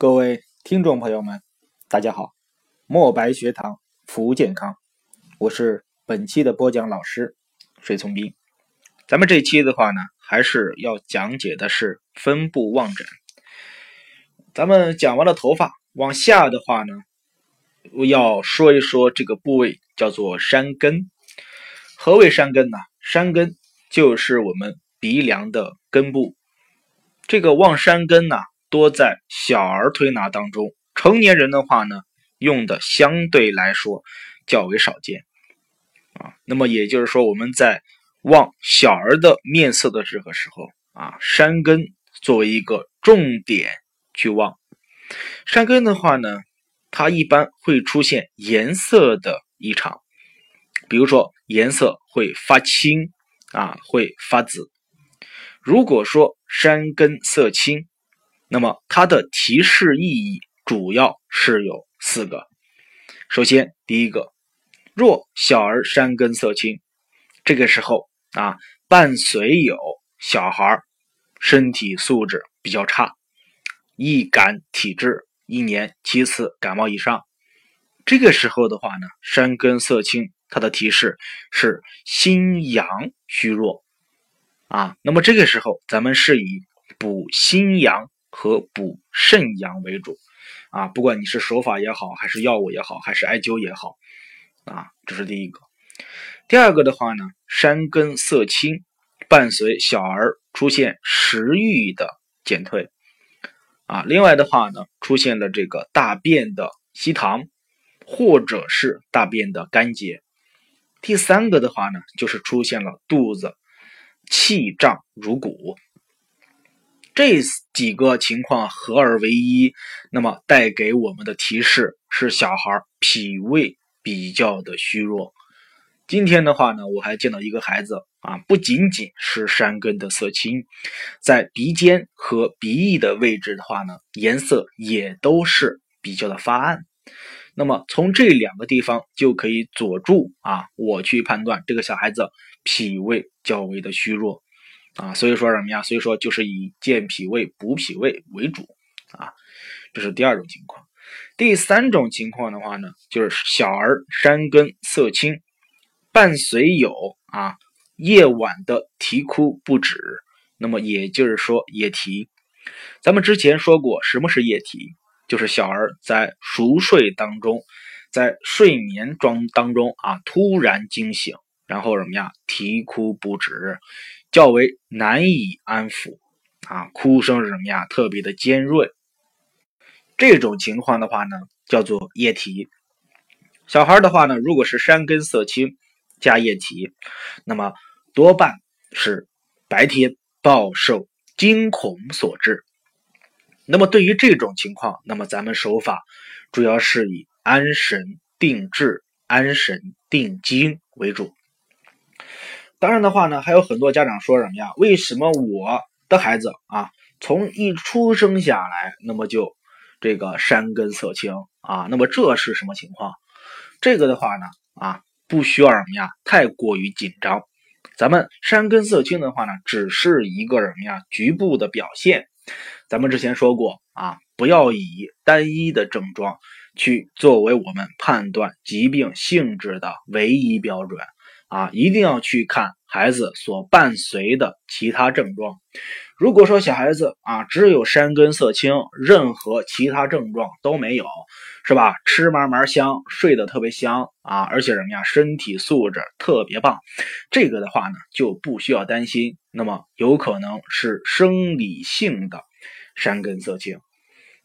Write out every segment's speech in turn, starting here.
各位听众朋友们，大家好！墨白学堂服务健康，我是本期的播讲老师水从斌。咱们这期的话呢，还是要讲解的是分布望诊。咱们讲完了头发，往下的话呢，我要说一说这个部位叫做山根。何为山根呢？山根就是我们鼻梁的根部。这个望山根呢？多在小儿推拿当中，成年人的话呢，用的相对来说较为少见啊。那么也就是说，我们在望小儿的面色的这个时候啊，山根作为一个重点去望。山根的话呢，它一般会出现颜色的异常，比如说颜色会发青啊，会发紫。如果说山根色青，那么它的提示意义主要是有四个。首先，第一个，若小儿山根色青，这个时候啊，伴随有小孩身体素质比较差，易感体质，一年七次感冒以上。这个时候的话呢，山根色青，它的提示是心阳虚弱啊。那么这个时候，咱们是以补心阳。和补肾阳为主，啊，不管你是手法也好，还是药物也好，还是艾灸也好，啊，这是第一个。第二个的话呢，山根色青，伴随小儿出现食欲的减退，啊，另外的话呢，出现了这个大便的稀溏，或者是大便的干结。第三个的话呢，就是出现了肚子气胀如鼓。这几个情况合而为一，那么带给我们的提示是小孩脾胃比较的虚弱。今天的话呢，我还见到一个孩子啊，不仅仅是山根的色青，在鼻尖和鼻翼的位置的话呢，颜色也都是比较的发暗。那么从这两个地方就可以佐助啊，我去判断这个小孩子脾胃较为的虚弱。啊，所以说什么呀？所以说就是以健脾胃、补脾胃为主啊，这是第二种情况。第三种情况的话呢，就是小儿山根色青，伴随有啊夜晚的啼哭不止，那么也就是说夜啼。咱们之前说过，什么是夜啼？就是小儿在熟睡当中，在睡眠状当中啊突然惊醒，然后什么呀啼哭不止。较为难以安抚啊，哭声是什么呀？特别的尖锐。这种情况的话呢，叫做夜啼。小孩的话呢，如果是山根色青加夜啼，那么多半是白天暴受惊恐所致。那么对于这种情况，那么咱们手法主要是以安神定志、安神定惊为主。当然的话呢，还有很多家长说什么呀？为什么我的孩子啊，从一出生下来，那么就这个山根色青啊？那么这是什么情况？这个的话呢，啊，不需要什么呀，太过于紧张。咱们山根色青的话呢，只是一个什么呀，局部的表现。咱们之前说过啊，不要以单一的症状去作为我们判断疾病性质的唯一标准。啊，一定要去看孩子所伴随的其他症状。如果说小孩子啊只有山根色青，任何其他症状都没有，是吧？吃嘛嘛香，睡得特别香啊，而且什么呀，身体素质特别棒，这个的话呢就不需要担心。那么有可能是生理性的山根色青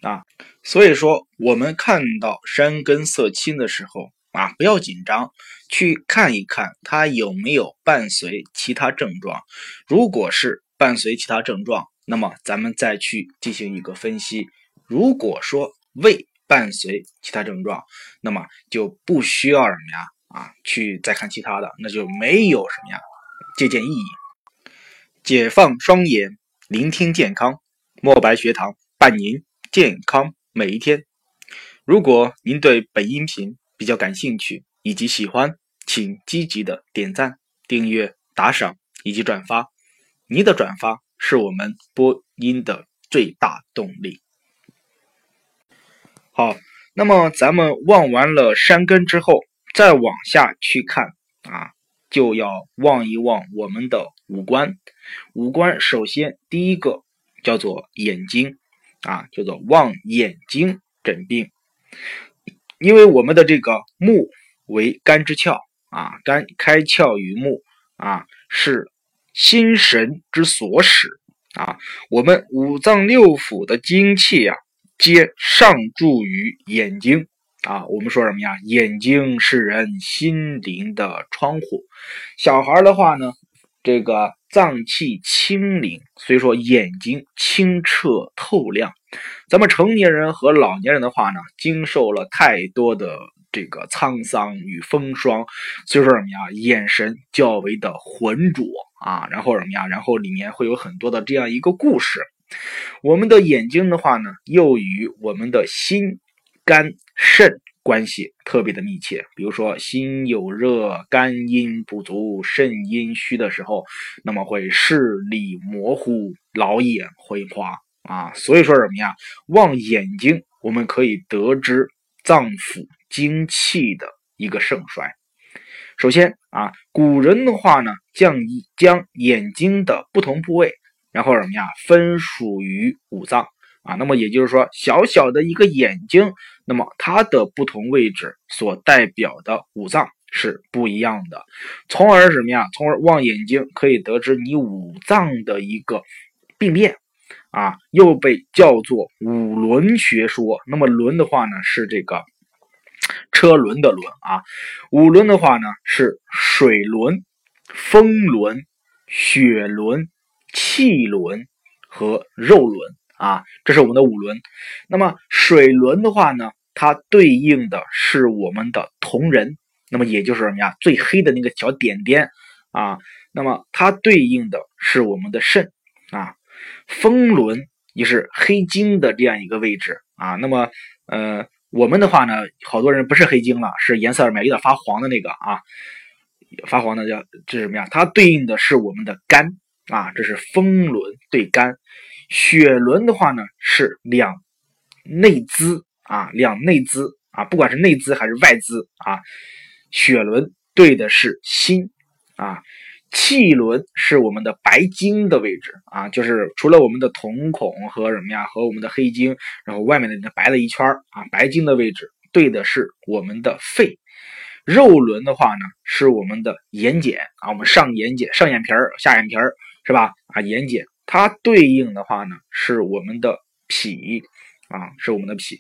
啊。所以说，我们看到山根色青的时候。啊，不要紧张，去看一看它有没有伴随其他症状。如果是伴随其他症状，那么咱们再去进行一个分析。如果说未伴随其他症状，那么就不需要什么呀？啊，去再看其他的，那就没有什么呀借鉴意义。解放双眼，聆听健康，墨白学堂伴您健康每一天。如果您对本音频，比较感兴趣以及喜欢，请积极的点赞、订阅、打赏以及转发。您的转发是我们播音的最大动力。好，那么咱们望完了山根之后，再往下去看啊，就要望一望我们的五官。五官首先第一个叫做眼睛啊，叫做望眼睛诊病。因为我们的这个目为肝之窍啊，肝开窍于目啊，是心神之所使啊。我们五脏六腑的精气呀。皆上注于眼睛啊！我们说什么呀？眼睛是人心灵的窗户。小孩的话呢，这个脏气清灵，所以说眼睛清澈透亮。咱们成年人和老年人的话呢，经受了太多的这个沧桑与风霜，所以说什么呀？眼神较为的浑浊啊，然后什么呀？然后里面会有很多的这样一个故事。我们的眼睛的话呢，又与我们的心、肝、肾关系特别的密切。比如说，心有热、肝阴不足、肾阴虚的时候，那么会视力模糊、老眼昏花啊。所以说什么呀？望眼睛，我们可以得知脏腑精气的一个盛衰。首先啊，古人的话呢，将将眼睛的不同部位。然后什么呀？分属于五脏啊，那么也就是说，小小的一个眼睛，那么它的不同位置所代表的五脏是不一样的，从而什么呀？从而望眼睛可以得知你五脏的一个病变啊，又被叫做五轮学说。那么轮的话呢，是这个车轮的轮啊，五轮的话呢是水轮、风轮、血轮。气轮和肉轮啊，这是我们的五轮。那么水轮的话呢，它对应的是我们的瞳仁，那么也就是什么呀？最黑的那个小点点啊。那么它对应的是我们的肾啊。风轮也是黑经的这样一个位置啊。那么呃，我们的话呢，好多人不是黑经了，是颜色里面有点发黄的那个啊，发黄的叫这是什么呀？它对应的是我们的肝。啊，这是风轮对肝，血轮的话呢是两内资啊，两内资啊，不管是内资还是外资啊，血轮对的是心啊，气轮是我们的白经的位置啊，就是除了我们的瞳孔和什么呀，和我们的黑经，然后外面的白了一圈啊，白经的位置对的是我们的肺。肉轮的话呢是我们的眼睑啊，我们上眼睑、上眼皮儿、下眼皮儿。是吧？啊，眼睑它对应的话呢，是我们的脾啊，是我们的脾。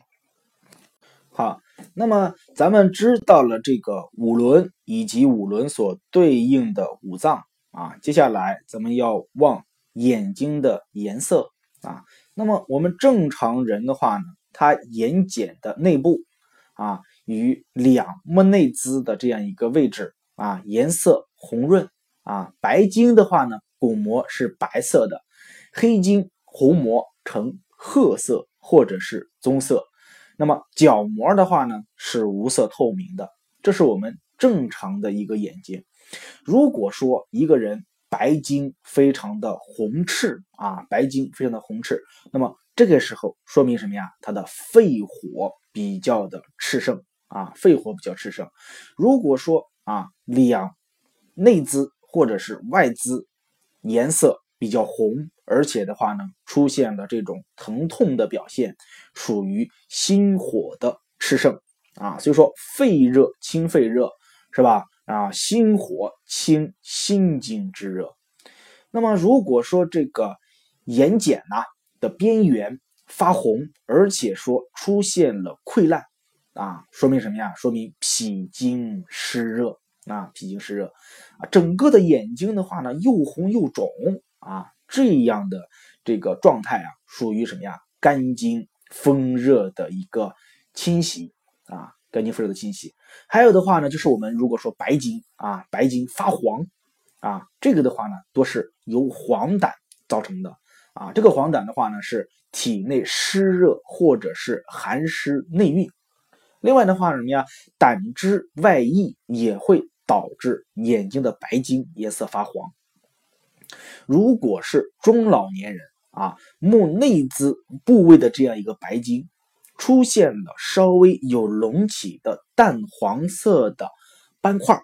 好，那么咱们知道了这个五轮以及五轮所对应的五脏啊，接下来咱们要望眼睛的颜色啊。那么我们正常人的话呢，他眼睑的内部啊，与两目内眦的这样一个位置啊，颜色红润啊，白睛的话呢。巩膜是白色的，黑睛虹膜呈褐色或者是棕色，那么角膜的话呢是无色透明的，这是我们正常的一个眼睛。如果说一个人白睛非常的红赤啊，白睛非常的红赤，那么这个时候说明什么呀？他的肺火比较的炽盛啊，肺火比较炽盛。如果说啊两内眦或者是外眦。颜色比较红，而且的话呢，出现了这种疼痛的表现，属于心火的炽盛啊。所以说，肺热清肺热，是吧？啊，心火清心经之热。那么，如果说这个眼睑呐的边缘发红，而且说出现了溃烂啊，说明什么呀？说明脾经湿热。啊，脾经湿热，啊，整个的眼睛的话呢，又红又肿啊，这样的这个状态啊，属于什么呀？肝经风热的一个侵袭啊，肝经风热的侵袭。还有的话呢，就是我们如果说白睛啊，白睛发黄啊，这个的话呢，多是由黄疸造成的啊。这个黄疸的话呢，是体内湿热或者是寒湿内蕴。另外的话什么呀？胆汁外溢也会。导致眼睛的白晶颜色发黄。如果是中老年人啊，目内眦部位的这样一个白筋出现了稍微有隆起的淡黄色的斑块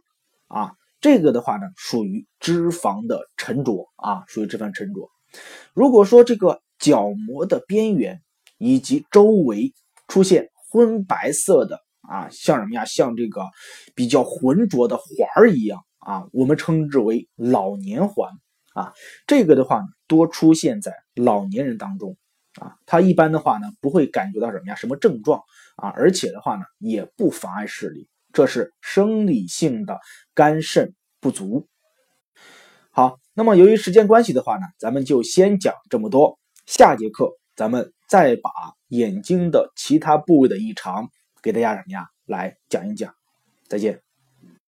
啊，这个的话呢，属于脂肪的沉着啊，属于脂肪沉着。如果说这个角膜的边缘以及周围出现昏白色的啊，像什么呀？像这个比较浑浊的环儿一样啊，我们称之为老年环啊。这个的话呢，多出现在老年人当中啊。它一般的话呢，不会感觉到什么呀？什么症状啊？而且的话呢，也不妨碍视力，这是生理性的肝肾不足。好，那么由于时间关系的话呢，咱们就先讲这么多。下节课咱们再把眼睛的其他部位的异常给大家什么呀来讲一讲。再见。